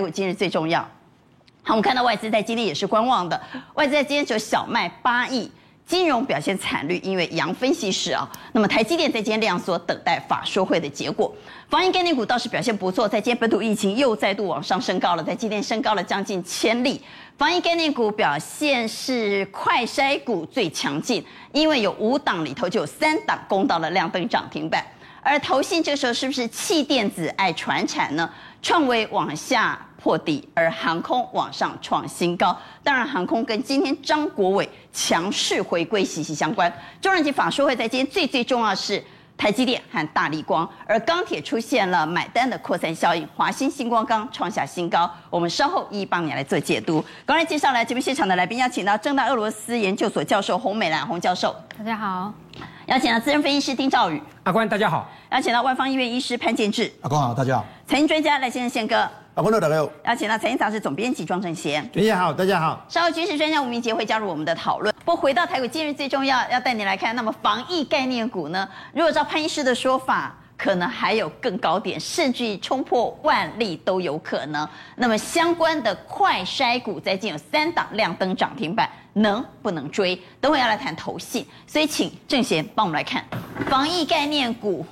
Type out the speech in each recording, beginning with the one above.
台股今日最重要。好，我们看到外资在今天也是观望的，外资在今天只有小卖八亿。金融表现惨绿，因为洋分析师啊，那么台积电在今天量缩，等待法说会的结果。防疫概念股倒是表现不错，在今天本土疫情又再度往上升高了，在今天升高了将近千例。防疫概念股表现是快筛股最强劲，因为有五档里头就有三档攻到了亮灯涨停板。而投信这时候是不是弃电子爱传产呢？创维往下。破底，而航空往上创新高。当然，航空跟今天张国伟强势回归息息相关。中长期法说会在今天最最重要是台积电和大立光，而钢铁出现了买单的扩散效应，华新、新光钢创下新高。我们稍后一一帮你来做解读。刚才介绍来节目现场的来宾，邀请到正大俄罗斯研究所教授洪美兰洪教授，大家好；邀请到资深分析师丁兆宇，阿关大家好；邀请到万方医院医师潘建志，阿关好，大家好；财经专家赖先生宪哥。好，朋友大家好。邀请到财经杂志总编辑庄正贤。大家好，大家好。稍后军事专家吴明杰会加入我们的讨论。不过回到台股，今日最重要要带你来看，那么防疫概念股呢？如果照潘医师的说法，可能还有更高点，甚至于冲破万例都有可能。那么相关的快筛股在今有三档亮灯涨停板，能不能追？等会要来谈投信，所以请正贤帮我们来看防疫概念股，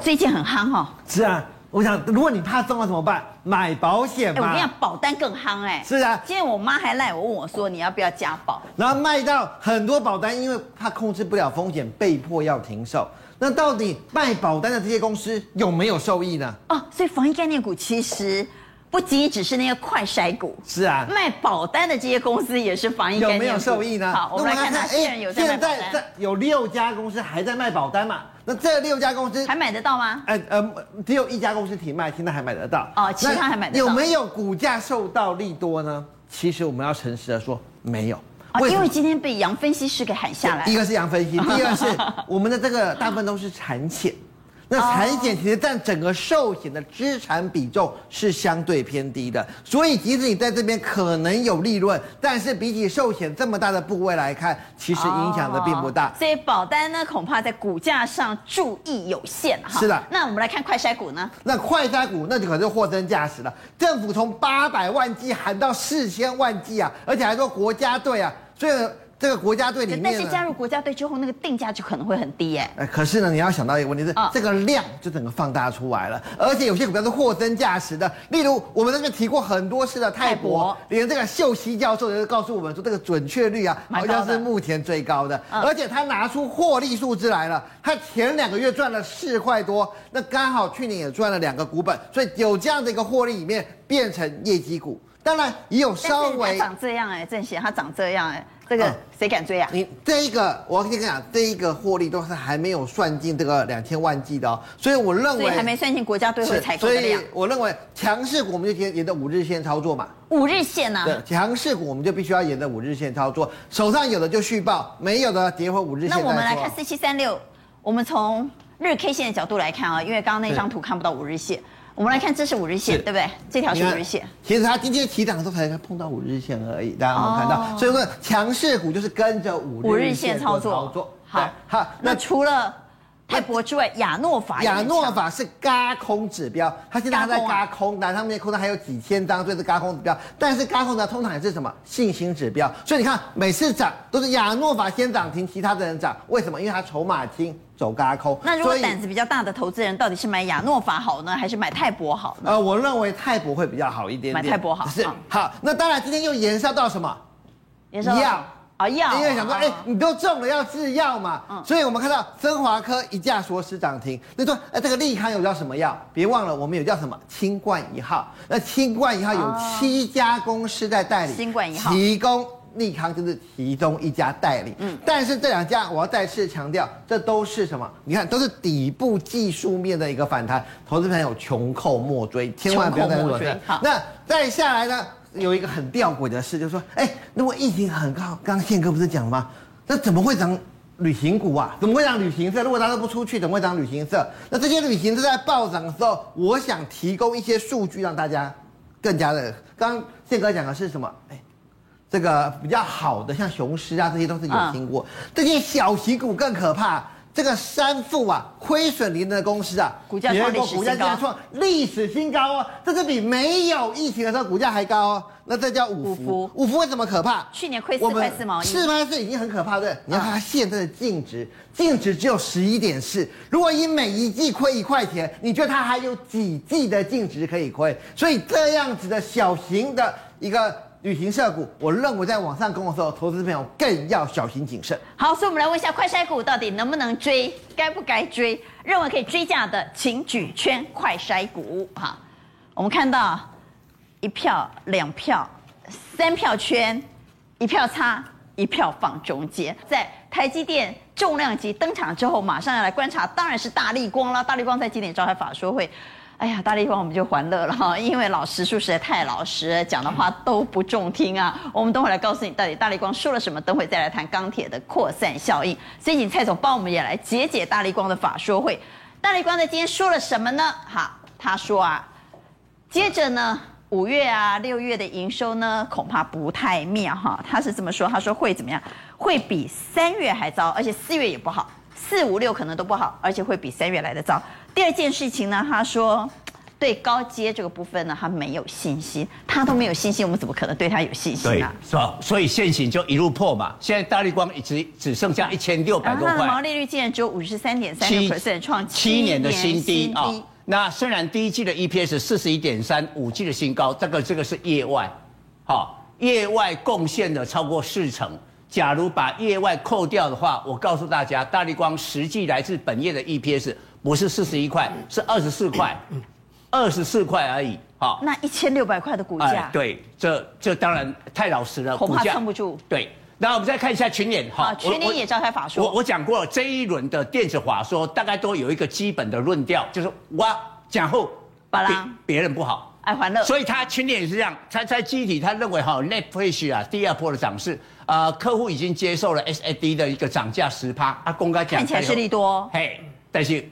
最近很夯哦。是啊。我想，如果你怕中了怎么办？买保险嘛。我跟你讲，保单更夯哎。是啊。今天我妈还赖我，问我说，你要不要加保？然后卖到很多保单，因为怕控制不了风险，被迫要停售。那到底卖保单的这些公司有没有受益呢？哦，所以防疫概念股其实不仅仅只是那些快筛股。是啊。卖保单的这些公司也是防疫。有没有受益呢？好，我们来看哪些人有在卖保单。现在在有六家公司还在卖保单嘛？那这六家公司还买得到吗？哎呃，只有一家公司停卖，现在还买得到。哦，其他还买得到。有没有股价受到利多呢？其实我们要诚实的说，没有。啊，因为今天被杨分析师给喊下来。第一个是杨分析，第二个是 我们的这个大部分都是产险。那产险其实占整个寿险的资产比重是相对偏低的，所以即使你在这边可能有利润，但是比起寿险这么大的部位来看，其实影响的并不大。所以保单呢，恐怕在股价上注意有限哈。是的。那我们来看快筛股呢？那快筛股那就可是货真价实了，政府从八百万剂喊到四千万剂啊，而且还说国家队啊，所以。这个国家队里面，但是加入国家队之后，那个定价就可能会很低哎。可是呢，你要想到一个问题是，这个量就整个放大出来了，而且有些股票是货真价实的。例如，我们那边提过很多次的泰博，连这个秀熙教授也告诉我们说，这个准确率啊，好像是目前最高的。而且他拿出获利数字来了，他前两个月赚了四块多，那刚好去年也赚了两个股本，所以有这样的一个获利里面变成业绩股。当然也有稍微长这样哎，正贤他长这样哎。这个谁敢追啊？你这一个，我跟你讲，这一个获利都是还没有算进这个两千万计的哦，所以我认为还没算进国家队会采购。所以我认为强势股我们就沿沿着五日线操作嘛。五日线呢？对，强势股我们就必须要沿着五日线操作，手上有的就续报，没有的跌回五日线。那我们来看四七三六，我们从日 K 线的角度来看啊，因为刚刚那张图看不到五日线。我们来看，这是五日线，对不对？这条是五日线。其实它今天起涨的时候才碰到五日线而已，大家有没有看到？哦、所以说，强势股就是跟着五日线操作。操作好，好。那除了泰博之外，亚诺法亚诺法是轧空指标，它现在还在轧空，那上面空单还有几千张，所以是轧空指标。但是轧空呢，通常也是什么信心指标。所以你看，每次涨都是亚诺法先涨停，其他的人涨。为什么？因为它筹码轻。走轧空，那如果胆子比较大的投资人，到底是买亚诺法好呢，还是买泰博好呢？呃，我认为泰博会比较好一点点。买泰博好。是。好，那当然今天又延烧到什么？延烧药啊药。因为想说，哎，你都中了要制药嘛。嗯。所以我们看到森华科一价锁死涨停。那说，哎，这个利康有叫什么药？别忘了，我们有叫什么清冠一号。那清冠一号有七家公司在代理。清冠一号。提供。利康就是其中一家代理，嗯，但是这两家我要再次强调，这都是什么？你看，都是底部技术面的一个反弹，投资朋友穷寇莫追，千万不要再追。好，那再下来呢，有一个很吊诡的事，就是说，哎，如果疫情很高，刚刚宪哥不是讲了吗？那怎么会涨旅行股啊？怎么会涨旅行社？如果大家都不出去，怎么会涨旅行社？那这些旅行社在暴涨的时候，我想提供一些数据让大家更加的。刚刚宪哥讲的是什么？哎。这个比较好的，像雄狮啊，这些都是有听过。这些小型股更可怕，这个三富啊，亏损零的公司啊，股价创历史新高，股价竟然创历史新高哦，这是比没有疫情的时候股价还高哦。那这叫五福，五福为什么可怕？去年亏四块四毛一，四块四已经很可怕，对？你要看它现在的净值，净值只有十一点四。如果以每一季亏一块钱，你觉得它还有几季的净值可以亏？所以这样子的小型的一个。旅行社股，我认为在网上跟我说，投资朋友更要小心谨慎。好，所以我们来问一下，快筛股到底能不能追？该不该追？认为可以追价的，请举圈快筛股。哈，我们看到一票、两票、三票圈，一票差，一票放中间。在台积电重量级登场之后，马上要来观察，当然是大立光了。大立光在今年召开法说会。哎呀，大立光我们就欢乐了哈，因为老实说实在太老实，讲的话都不中听啊。我们等会来告诉你到底大立光说了什么，等会再来谈钢铁的扩散效应。所以请蔡总帮我们也来解解大立光的法说会。大立光在今天说了什么呢？好，他说啊，接着呢，五月啊、六月的营收呢，恐怕不太妙哈。他是这么说，他说会怎么样？会比三月还糟，而且四月也不好。四五六可能都不好，而且会比三月来的糟。第二件事情呢，他说对高阶这个部分呢，他没有信心，他都没有信心，我们怎么可能对他有信心啊？是吧？所以现行就一路破嘛。现在大立光只只剩下一千六百多块，毛利率竟然只有五十三点三个 percent，创七年的新低啊、哦。那虽然第一季的 EPS 四十一点三，五季的新高，这个这个是业外，好，业外贡献了超过四成。假如把业外扣掉的话，我告诉大家，大力光实际来自本业的 EPS 不是四十一块，是二十四块，二十四块而已。好，那一千六百块的股价，哎，对，这这当然太老实了，恐怕撑不住。对，那我们再看一下群联，哈，群联也召开法说，我我讲过了，这一轮的电子法说大概都有一个基本的论调，就是我讲后，别别人不好。爱欢乐，所以他群联也是这样，他在记忆体，他认为哈，Netfresh 啊，第二波的涨势，啊、呃，客户已经接受了 SAD 的一个涨价十趴，啊，公开讲，看起来是利多，嘿，但是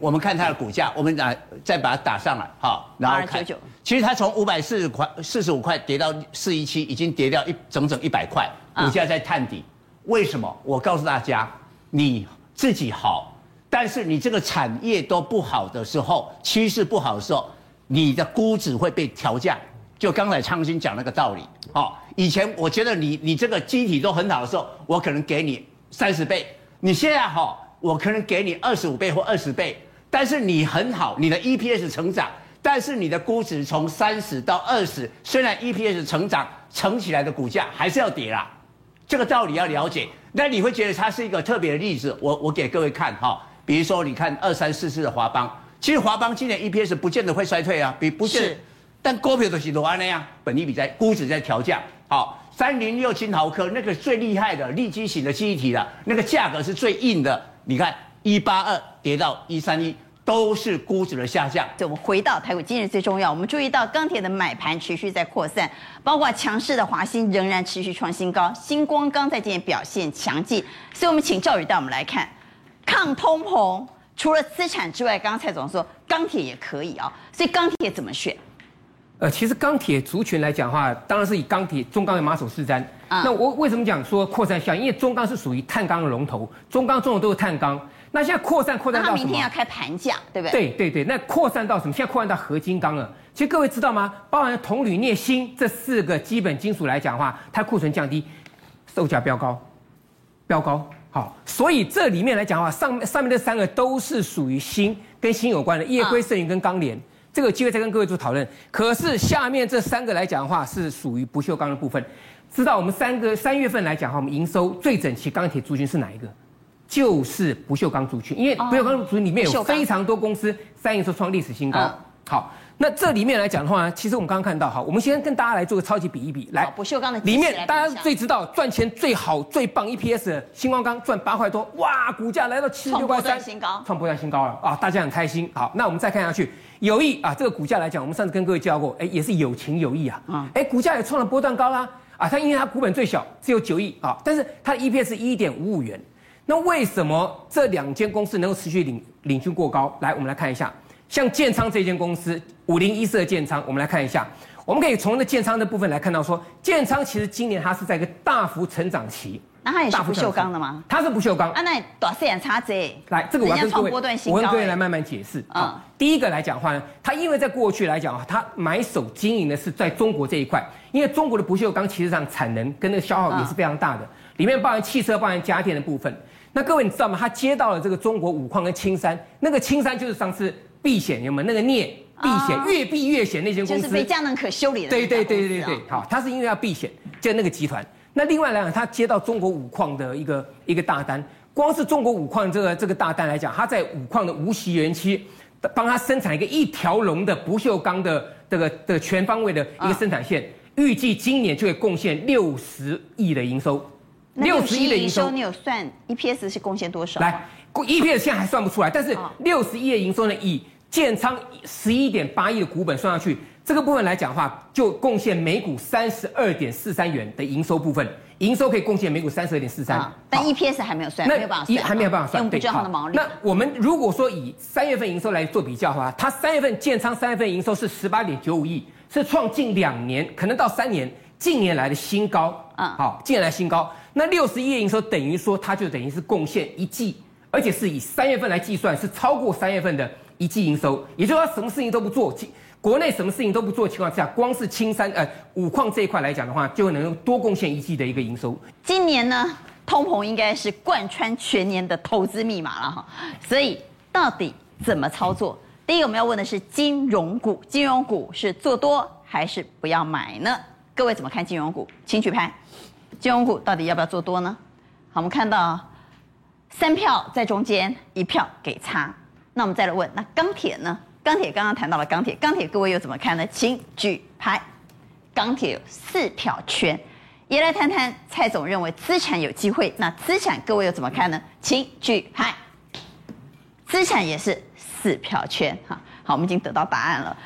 我们看它的股价，我们来再把它打上来，好，然后看，其实它从五百四十块、四十五块跌到四一七，已经跌掉一整整一百块，股价在探底，为什么？我告诉大家，你自己好，但是你这个产业都不好的时候，趋势不好的时候。你的估值会被调价，就刚才昌兴讲那个道理。好，以前我觉得你你这个机体都很好的时候，我可能给你三十倍。你现在好，我可能给你二十五倍或二十倍。但是你很好，你的 EPS 成长，但是你的估值从三十到二十，虽然 EPS 成长，乘起来的股价还是要跌啦。这个道理要了解。那你会觉得它是一个特别的例子。我我给各位看哈，比如说你看二三四四的华邦。其实华邦今年 EPS 不见得会衰退啊，比不见，但股票都是罗安那样，本益比在估值在调降。好，三零六金豪科那个最厉害的立基型的记忆体了，那个价格是最硬的。你看一八二跌到一三一，都是估值的下降。对我们回到台股，今日最重要，我们注意到钢铁的买盘持续在扩散，包括强势的华兴仍然持续创新高，新光钢在今天表现强劲，所以我们请赵宇带我们来看抗通膨。除了资产之外，刚刚蔡总说钢铁也可以啊、所以钢铁怎么选？呃，其实钢铁族群来讲的话，当然是以钢铁中钢为马首是瞻。嗯、那我为什么讲说扩散效应？因为中钢是属于碳钢的龙头，中钢、中的都是碳钢。那现在扩散扩散到什么？他明天要开盘价，对不对？对对对，那扩散到什么？现在扩散到合金钢了。其实各位知道吗？包含铜、铝、镍、锌这四个基本金属来讲的话，它库存降低，售价飙高，飙高。好，所以这里面来讲的话，上上面这三个都是属于锌跟锌有关的，烨硅、剩余跟钢联。这个机会再跟各位做讨论。可是下面这三个来讲的话，是属于不锈钢的部分。知道我们三个三月份来讲的话，我们营收最整齐钢铁族群是哪一个？就是不锈钢族群，因为不锈钢族群里面有非常多公司三月份创历史新高。好。那这里面来讲的话呢，其实我们刚刚看到，哈，我们先跟大家来做个超级比一比，来，不锈钢的里面大家最知道赚钱最好最棒 EPS 的新光钢赚八块多，哇，股价来到七十六块三，创新高，创波段新高了啊，大家很开心。好，那我们再看下去，友谊啊，这个股价来讲，我们上次跟各位教过，哎，也是有情有义啊，啊、嗯，哎，股价也创了波段高啦，啊，它因为它股本最小，只有九亿啊，但是它的 EPS 是一点五五元，那为什么这两间公司能够持续领领军过高？来，我们来看一下。像建昌这间公司，五零一四的建仓，我们来看一下，我们可以从那建仓的部分来看到说，说建仓其实今年它是在一个大幅成长期，那它也是不锈钢的吗？它是不锈钢。啊，那短线差值？来，这个我要跟各位，我跟各位来慢慢解释。嗯，第一个来讲的话呢，它因为在过去来讲啊，它买手经营的是在中国这一块，因为中国的不锈钢其实上产能跟那个消耗也是非常大的，里面包含汽车、包含家电的部分。那各位你知道吗？他接到了这个中国五矿跟青山，那个青山就是上次避险有没有那个镍避险越避越险那些公司，就是非佳能可修理的。对对对对对，好，他是因为要避险，就那个集团。那另外来讲，他接到中国五矿的一个一个大单，光是中国五矿这个这个大单来讲，他在五矿的无锡园区帮他生产一个一条龙的不锈钢的这个的全方位的一个生产线，预计今年就会贡献六十亿的营收。六十亿的营收，你有算 EPS 是贡献多少？来，EPS 现在还算不出来，但是六十亿的营收呢，以建仓十一点八亿的股本算上去，这个部分来讲的话，就贡献每股三十二点四三元的营收部分，营收可以贡献每股三十二点四三。但 EPS 还没有算，那没有办法算，还没有办法算，不知道它的毛利。那我们如果说以三月份营收来做比较的话，它三月份建仓三月份营收是十八点九五亿，是创近两年可能到三年近年来的新高。啊，好，近年来新高。那六十亿营收等于说，它就等于是贡献一季，而且是以三月份来计算，是超过三月份的一季营收。也就是说，什么事情都不做，国内什么事情都不做情况下，光是青山呃五矿这一块来讲的话，就能多贡献一季的一个营收。今年呢，通膨应该是贯穿全年的投资密码了哈。所以到底怎么操作？第一个我们要问的是金融股，金融股是做多还是不要买呢？各位怎么看金融股？请举牌。金融股到底要不要做多呢？好，我们看到三票在中间，一票给差。那我们再来问，那钢铁呢？钢铁刚刚谈到了钢铁，钢铁各位又怎么看呢？请举牌。钢铁有四票圈，也来谈谈蔡总认为资产有机会，那资产各位又怎么看呢？请举牌。资产也是四票圈，哈，好，我们已经得到答案了。